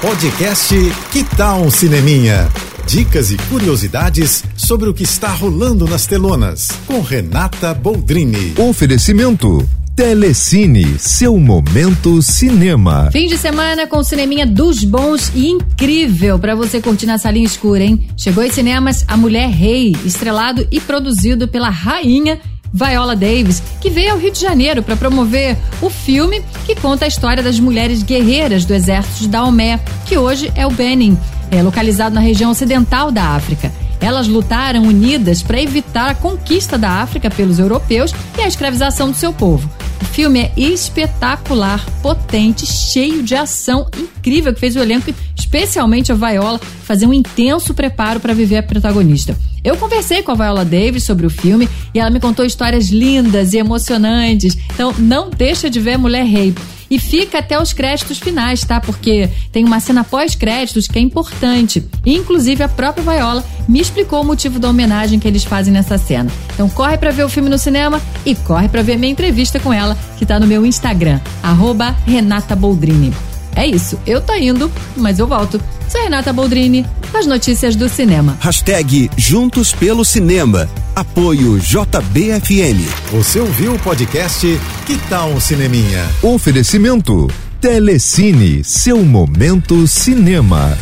Podcast Que Tal um Cineminha? Dicas e curiosidades sobre o que está rolando nas telonas. Com Renata Boldrini. Oferecimento. Telecine, seu momento cinema. Fim de semana com cineminha dos bons e incrível para você curtir na salinha escura, hein? Chegou em cinemas A Mulher Rei, estrelado e produzido pela rainha Viola Davis, que veio ao Rio de Janeiro para promover o filme que conta a história das mulheres guerreiras do exército de Daomé, que hoje é o Benin, é localizado na região ocidental da África. Elas lutaram unidas para evitar a conquista da África pelos europeus e a escravização do seu povo. O filme é espetacular, potente, cheio de ação incrível que fez o elenco, especialmente a Viola, fazer um intenso preparo para viver a protagonista. Eu conversei com a Viola Davis sobre o filme e ela me contou histórias lindas e emocionantes. Então não deixa de ver Mulher Rei. E fica até os créditos finais, tá? Porque tem uma cena pós-créditos que é importante. Inclusive, a própria Viola me explicou o motivo da homenagem que eles fazem nessa cena. Então corre para ver o filme no cinema e corre para ver minha entrevista com ela, que tá no meu Instagram, Renata Boldrini. É isso, eu tô indo, mas eu volto. Sou Renata Boldrini, as notícias do cinema. Hashtag Juntos pelo Cinema. Apoio JBFM. Você ouviu o podcast Que Tal um Cineminha? Oferecimento. Telecine, seu momento cinema.